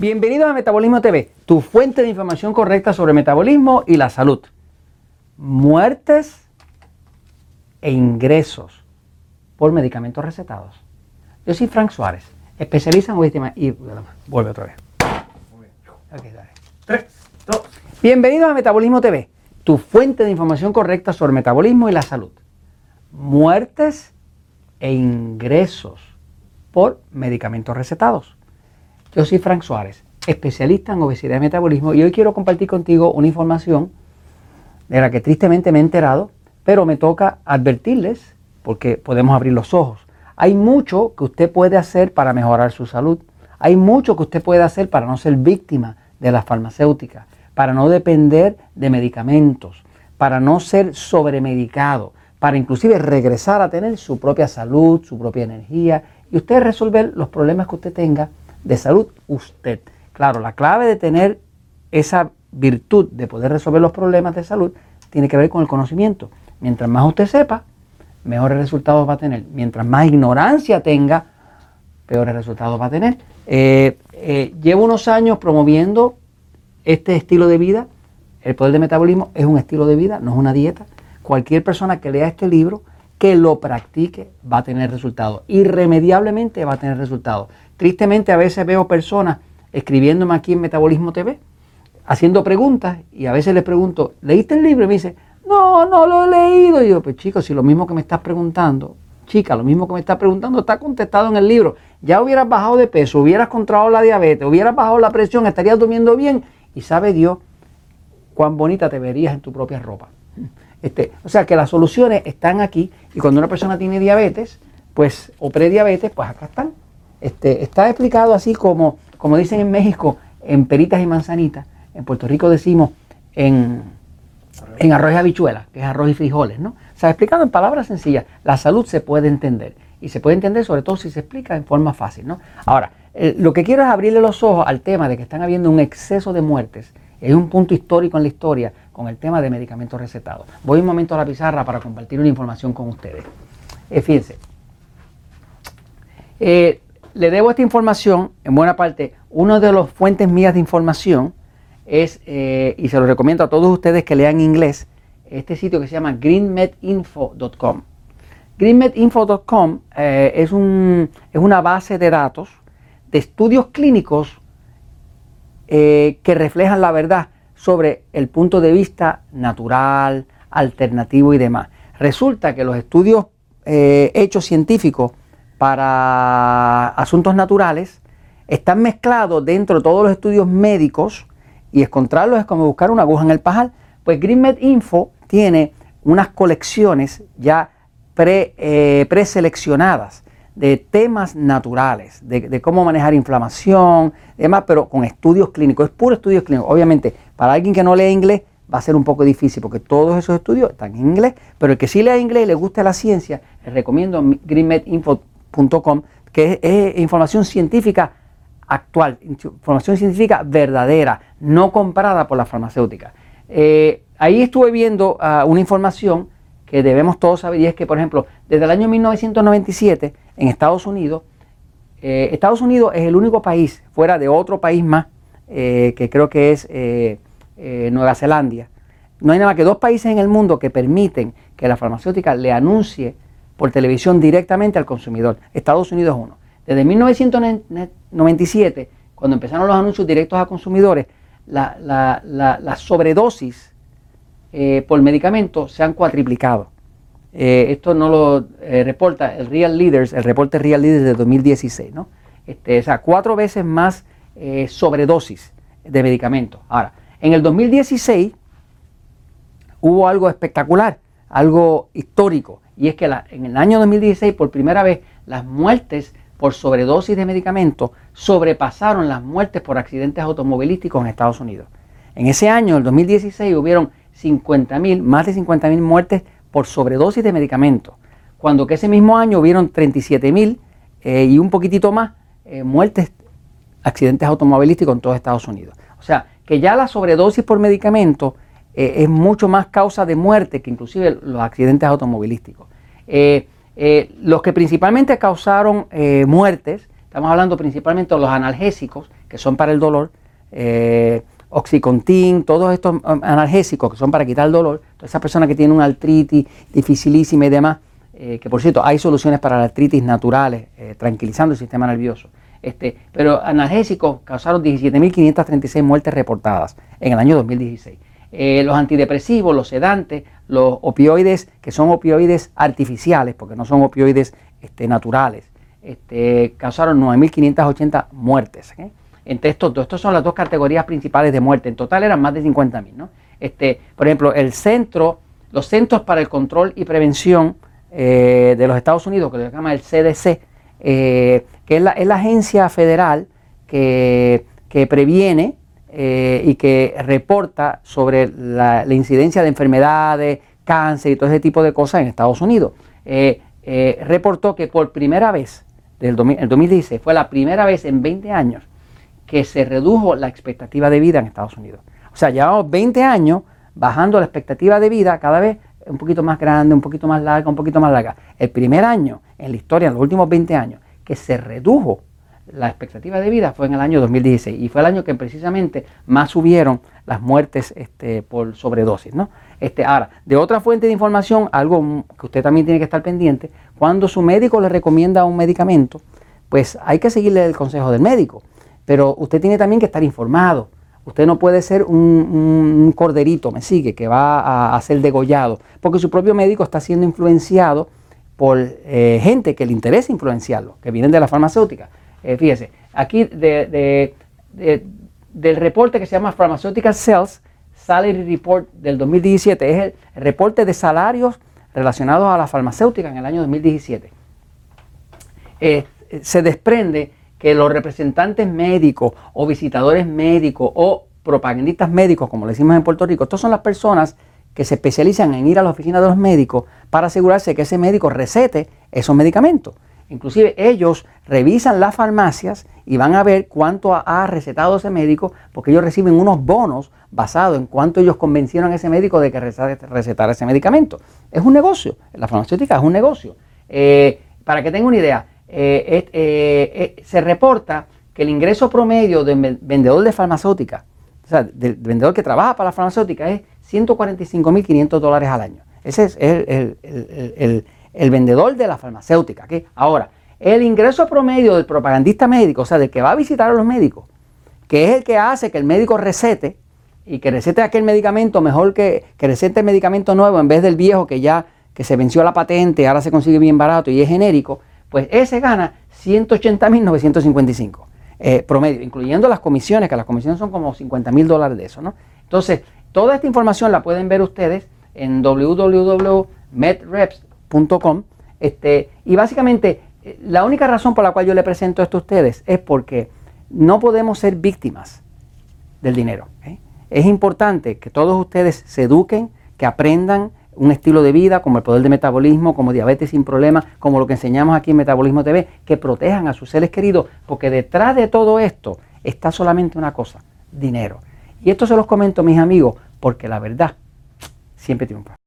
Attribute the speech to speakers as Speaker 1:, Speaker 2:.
Speaker 1: Bienvenidos a Metabolismo TV, tu fuente de información correcta sobre metabolismo y la salud. Muertes e ingresos por medicamentos recetados. Yo soy Frank Suárez, especialista en víctimas y vuelve otra vez. Okay, dale. Tres, dos. Bienvenidos a Metabolismo TV, tu fuente de información correcta sobre metabolismo y la salud. Muertes e ingresos por medicamentos recetados. Yo soy Frank Suárez, especialista en obesidad y metabolismo, y hoy quiero compartir contigo una información de la que tristemente me he enterado, pero me toca advertirles porque podemos abrir los ojos. Hay mucho que usted puede hacer para mejorar su salud. Hay mucho que usted puede hacer para no ser víctima de las farmacéuticas, para no depender de medicamentos, para no ser sobremedicado, para inclusive regresar a tener su propia salud, su propia energía y usted resolver los problemas que usted tenga de salud usted. Claro, la clave de tener esa virtud de poder resolver los problemas de salud tiene que ver con el conocimiento. Mientras más usted sepa, mejores resultados va a tener. Mientras más ignorancia tenga, peores resultados va a tener. Eh, eh, llevo unos años promoviendo este estilo de vida. El poder de metabolismo es un estilo de vida, no es una dieta. Cualquier persona que lea este libro, que lo practique, va a tener resultados. Irremediablemente va a tener resultados. Tristemente a veces veo personas escribiéndome aquí en Metabolismo TV, haciendo preguntas y a veces les pregunto, ¿leíste el libro? Y me dice, no, no lo he leído. Y yo, pues chicos, si lo mismo que me estás preguntando, chica, lo mismo que me estás preguntando está contestado en el libro. Ya hubieras bajado de peso, hubieras controlado la diabetes, hubieras bajado la presión, estarías durmiendo bien y sabe Dios cuán bonita te verías en tu propia ropa. Este, o sea que las soluciones están aquí y cuando una persona tiene diabetes, pues, o prediabetes, pues acá están. Este, está explicado así como, como dicen en México, en peritas y manzanitas. En Puerto Rico decimos en, en arroz y habichuelas, que es arroz y frijoles, ¿no? O sea, explicado en palabras sencillas, la salud se puede entender. Y se puede entender sobre todo si se explica en forma fácil, ¿no? Ahora, eh, lo que quiero es abrirle los ojos al tema de que están habiendo un exceso de muertes. Es un punto histórico en la historia con el tema de medicamentos recetados. Voy un momento a la pizarra para compartir una información con ustedes. Eh, fíjense, eh, le debo esta información, en buena parte, una de las fuentes mías de información es, eh, y se lo recomiendo a todos ustedes que lean inglés, este sitio que se llama greenmedinfo.com. Greenmedinfo.com es, un, es una base de datos de estudios clínicos que reflejan la verdad sobre el punto de vista natural, alternativo y demás. Resulta que los estudios hechos científicos para asuntos naturales están mezclados dentro de todos los estudios médicos y encontrarlos es como buscar una aguja en el pajal. Pues GreenMed Info tiene unas colecciones ya pre, eh, preseleccionadas de temas naturales, de, cómo manejar inflamación, demás, pero con estudios clínicos. Es puro estudios clínicos. Obviamente, para alguien que no lee inglés va a ser un poco difícil porque todos esos estudios están en inglés, pero el que sí lea inglés y le guste la ciencia, les recomiendo GreenMed Info que es, información científica actual, información científica verdadera, no comprada por la farmacéutica. Eh, ahí estuve viendo ah, una información que debemos todos saber y es que, por ejemplo, desde el año 1997 en Estados Unidos, eh, Estados Unidos es el único país, fuera de otro país más, eh, que creo que es Nueva Zelanda, no hay nada más que dos países en el mundo que permiten que la farmacéutica le anuncie por televisión directamente al consumidor. Estados Unidos es uno. Desde 1997, cuando empezaron los anuncios directos a consumidores, la, sobredosis eh, por medicamento se han cuatriplicado. Eh, esto no lo eh, reporta el Real Leaders, el reporte Real Leaders de 2016, ¿no? Este, o sea, cuatro veces más sobredosis de medicamentos. Ahora, en el 2016 hubo algo espectacular, algo histórico y es que en el año 2016 por primera vez las muertes por sobredosis de medicamentos sobrepasaron las muertes por accidentes automovilísticos en Estados Unidos. En ese año, el 2016, hubieron 50.000, más de 50.000 muertes por sobredosis de medicamentos, cuando que ese mismo año hubieron 37.000 eh, y un poquitito más eh, muertes, accidentes automovilísticos en todo Estados Unidos. O sea, que ya la sobredosis por medicamentos eh, es mucho más causa de muerte que inclusive los accidentes automovilísticos. Eh, los que principalmente causaron muertes, estamos hablando principalmente de los analgésicos, que son para el dolor, eh, Oxycontin, todos estos um, analgésicos que son para quitar el dolor, todas esas personas que tienen una artritis dificilísima y demás, eh, que por cierto hay soluciones para la artritis naturales, eh, tranquilizando el sistema nervioso. Este, pero analgésicos causaron 17.536 muertes reportadas en el año 2016. Eh, los antidepresivos, los sedantes, los opioides, que son opioides artificiales, porque no son opioides este, naturales, este, causaron 9.580 muertes. Entre estos dos, estas son las dos categorías principales de muerte. En total eran más de 50.000. ¿no? Por ejemplo, el centro, los Centros para el Control y Prevención eh, de los Estados Unidos, que se llama el CDC, eh, que es la, agencia federal que, previene eh, y que reporta sobre la, incidencia de enfermedades, cáncer y todo ese tipo de cosas en Estados Unidos. reportó que por primera vez, del el 2016, fue la primera vez en 20 años que se redujo la expectativa de vida en Estados Unidos. O sea, llevamos 20 años bajando la expectativa de vida cada vez un poquito más grande, un poquito más larga, un poquito más larga. El primer año en la historia, en los últimos 20 años, que se redujo la expectativa de vida fue en el año 2016 y fue el año que precisamente más subieron las muertes este, por sobredosis. ¿no? Este, ahora, de otra fuente de información, algo que usted también tiene que estar pendiente, cuando su médico le recomienda un medicamento, pues hay que seguirle el consejo del médico. Pero usted tiene también que estar informado. Usted no puede ser un, corderito, me sigue, que va a, ser degollado, porque su propio médico está siendo influenciado por eh, gente que le interesa influenciarlo, que vienen de la farmacéutica. Eh, fíjese, aquí del reporte que se llama Pharmaceutical Sales Salary Report del 2017, es el reporte de salarios relacionados a la farmacéutica en el año 2017. Eh, se desprende que los representantes médicos o visitadores médicos o propagandistas médicos, como le decimos en Puerto Rico, estas son las personas que se especializan en ir a la oficina de los médicos para asegurarse que ese médico recete esos medicamentos. Inclusive ellos revisan las farmacias y van a ver cuánto ha recetado ese médico porque ellos reciben unos bonos basados en cuánto ellos convencieron a ese médico de que recetara ese medicamento. Es un negocio, la farmacéutica es un negocio. Eh, para que tengan una idea, eh, eh, eh, se reporta que el ingreso promedio del vendedor de farmacéutica, o sea, del vendedor que trabaja para la farmacéutica, es 145.500 dólares al año. Ese es el, vendedor de la farmacéutica. Ahora, el ingreso promedio del propagandista médico, o sea, del que va a visitar a los médicos, que es el que hace que el médico recete y que recete aquel medicamento mejor que, que recete el medicamento nuevo en vez del viejo que ya que se venció la patente, ahora se consigue bien barato y es genérico, pues ese gana 180.955 eh, promedio, incluyendo las comisiones, que las comisiones son como 50 mil dólares de eso, ¿no? Entonces, toda esta información la pueden ver ustedes en www.medreps.com este, y básicamente eh, la única razón por la cual yo le presento esto a ustedes es porque no podemos ser víctimas del dinero. Es importante que todos ustedes se eduquen, que aprendan, un estilo de vida como el poder de metabolismo, como diabetes sin problemas, como lo que enseñamos aquí en Metabolismo TV, que protejan a sus seres queridos, porque detrás de todo esto está solamente una cosa, dinero. Y esto se los comento, mis amigos, porque la verdad siempre triunfa.